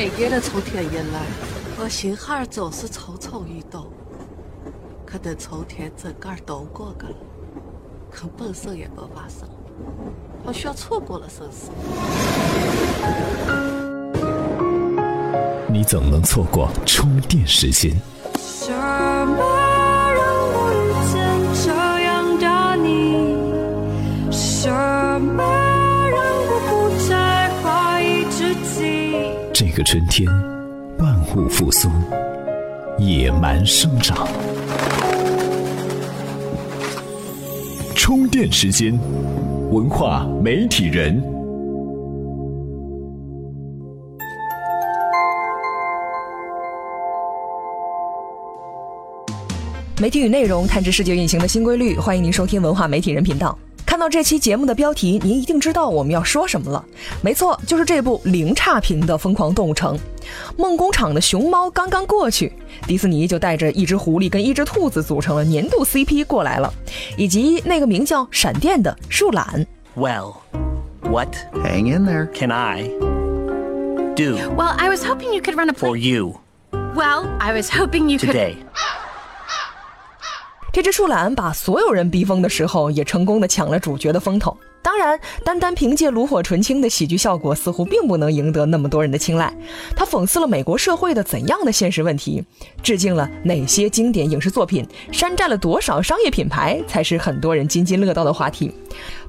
这年的从天一来，我心哈儿就是蠢蠢欲动。可等从天整个都过去了，可本身也没发生，好像错过了生死。你怎能错过充电时间。什么让我遇见这样的你？什么这个春天，万物复苏，野蛮生长。充电时间，文化媒体人。媒体与内容探知世界运行的新规律，欢迎您收听文化媒体人频道。看到这期节目的标题，您一定知道我们要说什么了。没错，就是这部零差评的《疯狂动物城》。梦工厂的熊猫刚刚过去，迪士尼就带着一只狐狸跟一只兔子组成了年度 CP 过来了，以及那个名叫闪电的树懒。Well, what Hang in there. can I do Well, I was hoping you could run a for you Well, I was hoping you could. today? 这只树懒把所有人逼疯的时候，也成功的抢了主角的风头。当然，单单凭借炉火纯青的喜剧效果，似乎并不能赢得那么多人的青睐。他讽刺了美国社会的怎样的现实问题，致敬了哪些经典影视作品，山寨了多少商业品牌，才是很多人津津乐道的话题。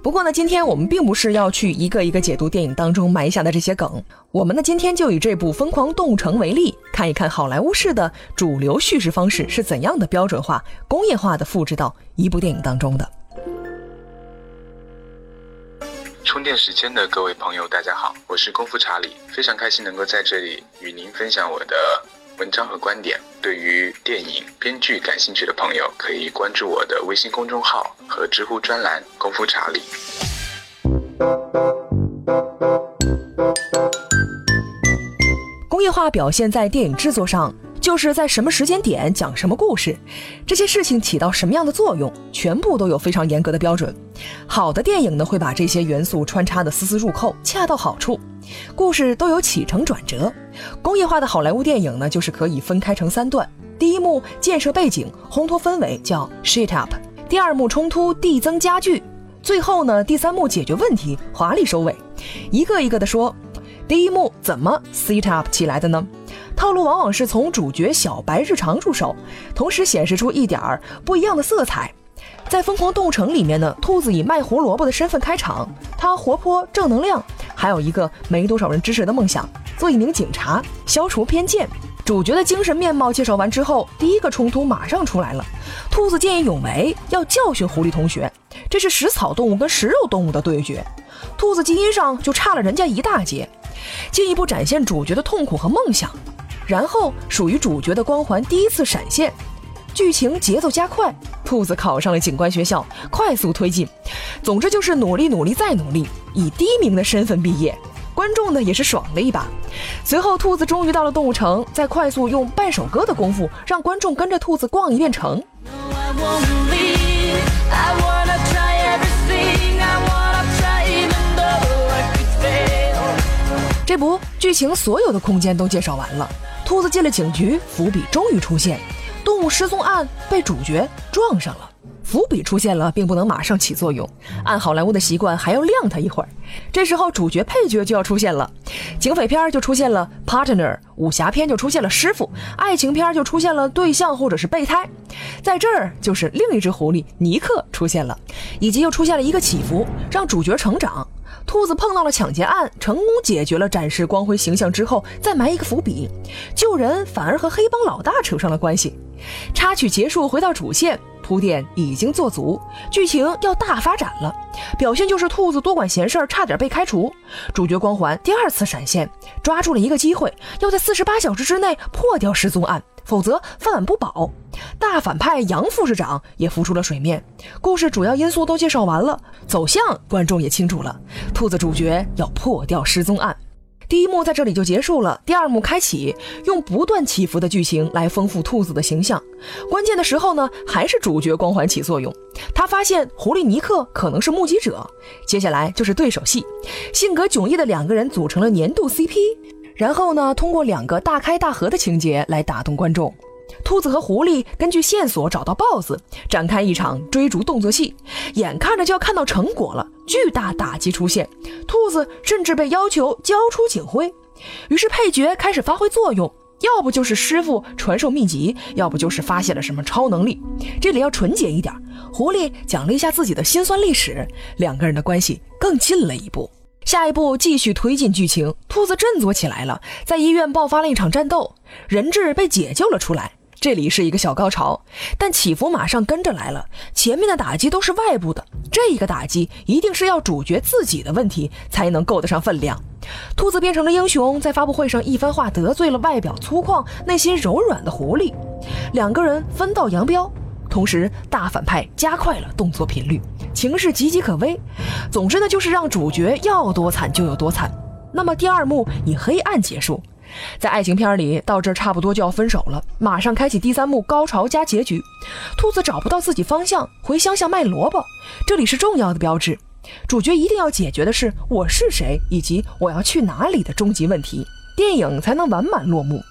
不过呢，今天我们并不是要去一个一个解读电影当中埋下的这些梗，我们呢今天就以这部《疯狂动物城》为例，看一看好莱坞式的主流叙事方式是怎样的标准化、工业化的复制到一部电影当中的。充电时间的各位朋友，大家好，我是功夫查理，非常开心能够在这里与您分享我的文章和观点。对于电影编剧感兴趣的朋友，可以关注我的微信公众号和知乎专栏“功夫查理”。工业化表现在电影制作上，就是在什么时间点讲什么故事，这些事情起到什么样的作用，全部都有非常严格的标准。好的电影呢，会把这些元素穿插的丝丝入扣，恰到好处，故事都有起承转折。工业化的好莱坞电影呢，就是可以分开成三段：第一幕建设背景，烘托氛围，叫 shit up；第二幕冲突，递增加剧；最后呢，第三幕解决问题，华丽收尾。一个一个的说。第一幕怎么 set up 起来的呢？套路往往是从主角小白日常入手，同时显示出一点儿不一样的色彩。在《疯狂动物城》里面呢，兔子以卖胡萝卜的身份开场，它活泼正能量，还有一个没多少人支持的梦想，做一名警察，消除偏见。主角的精神面貌介绍完之后，第一个冲突马上出来了。兔子见义勇为，要教训狐狸同学，这是食草动物跟食肉动物的对决。兔子基因上就差了人家一大截。进一步展现主角的痛苦和梦想，然后属于主角的光环第一次闪现，剧情节奏加快，兔子考上了警官学校，快速推进。总之就是努力努力再努力，以第一名的身份毕业。观众呢也是爽了一把。随后兔子终于到了动物城，再快速用半首歌的功夫，让观众跟着兔子逛一遍城。No, I 这不，剧情所有的空间都介绍完了。兔子进了警局，伏笔终于出现，动物失踪案被主角撞上了。伏笔出现了，并不能马上起作用，按好莱坞的习惯还要晾他一会儿。这时候主角配角就要出现了，警匪片就出现了 partner，武侠片就出现了师傅，爱情片就出现了对象或者是备胎。在这儿就是另一只狐狸尼克出现了，以及又出现了一个起伏，让主角成长。兔子碰到了抢劫案，成功解决了，展示光辉形象之后，再埋一个伏笔，救人反而和黑帮老大扯上了关系。插曲结束，回到主线，铺垫已经做足，剧情要大发展了。表现就是兔子多管闲事儿，差点被开除。主角光环第二次闪现，抓住了一个机会，要在四十八小时之内破掉失踪案，否则饭碗不保。大反派杨副市长也浮出了水面。故事主要因素都介绍完了，走向观众也清楚了。兔子主角要破掉失踪案。第一幕在这里就结束了，第二幕开启，用不断起伏的剧情来丰富兔子的形象。关键的时候呢，还是主角光环起作用。他发现狐狸尼克可能是目击者，接下来就是对手戏，性格迥异的两个人组成了年度 CP。然后呢，通过两个大开大合的情节来打动观众。兔子和狐狸根据线索找到豹子，展开一场追逐动作戏，眼看着就要看到成果了，巨大打击出现，兔子甚至被要求交出警徽。于是配角开始发挥作用，要不就是师傅传授秘籍，要不就是发现了什么超能力。这里要纯洁一点，狐狸讲了一下自己的辛酸历史，两个人的关系更近了一步。下一步继续推进剧情，兔子振作起来了，在医院爆发了一场战斗，人质被解救了出来。这里是一个小高潮，但起伏马上跟着来了。前面的打击都是外部的，这一个打击一定是要主角自己的问题才能够得上分量。兔子变成了英雄，在发布会上一番话得罪了外表粗犷、内心柔软的狐狸，两个人分道扬镳。同时，大反派加快了动作频率，情势岌岌可危。总之呢，就是让主角要多惨就有多惨。那么第二幕以黑暗结束。在爱情片里，到这儿差不多就要分手了，马上开启第三幕高潮加结局。兔子找不到自己方向，回乡下卖萝卜。这里是重要的标志，主角一定要解决的是我是谁以及我要去哪里的终极问题，电影才能完满落幕。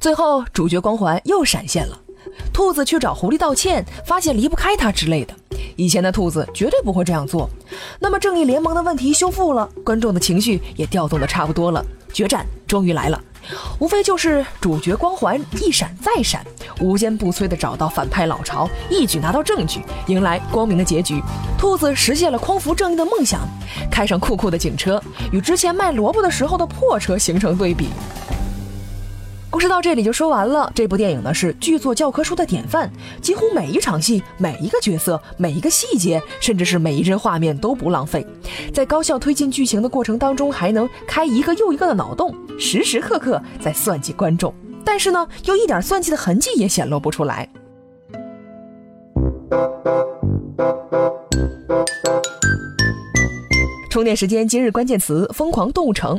最后，主角光环又闪现了，兔子去找狐狸道歉，发现离不开他之类的。以前的兔子绝对不会这样做。那么，正义联盟的问题修复了，观众的情绪也调动的差不多了。决战终于来了，无非就是主角光环一闪再闪，无坚不摧地找到反派老巢，一举拿到证据，迎来光明的结局。兔子实现了匡扶正义的梦想，开上酷酷的警车，与之前卖萝卜的时候的破车形成对比。故事到这里就说完了。这部电影呢是剧作教科书的典范，几乎每一场戏、每一个角色、每一个细节，甚至是每一帧画面都不浪费，在高效推进剧情的过程当中，还能开一个又一个的脑洞，时时刻刻在算计观众，但是呢，又一点算计的痕迹也显露不出来。充电时间今日关键词：疯狂动物城。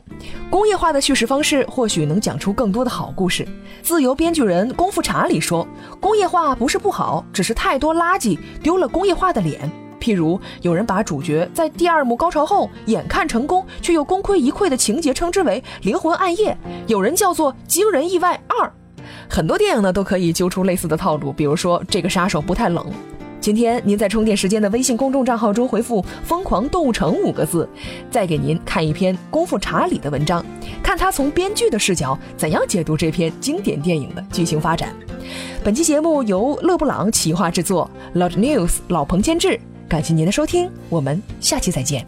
工业化的叙事方式或许能讲出更多的好故事。自由编剧人功夫茶里说：“工业化不是不好，只是太多垃圾丢了工业化的脸。譬如有人把主角在第二幕高潮后眼看成功却又功亏一篑的情节称之为灵魂暗夜，有人叫做惊人意外二。很多电影呢都可以揪出类似的套路，比如说这个杀手不太冷。”今天您在充电时间的微信公众账号中回复“疯狂动物城”五个字，再给您看一篇功夫查理的文章，看他从编剧的视角怎样解读这篇经典电影的剧情发展。本期节目由勒布朗企划制作，Loud News 老彭监制。感谢您的收听，我们下期再见。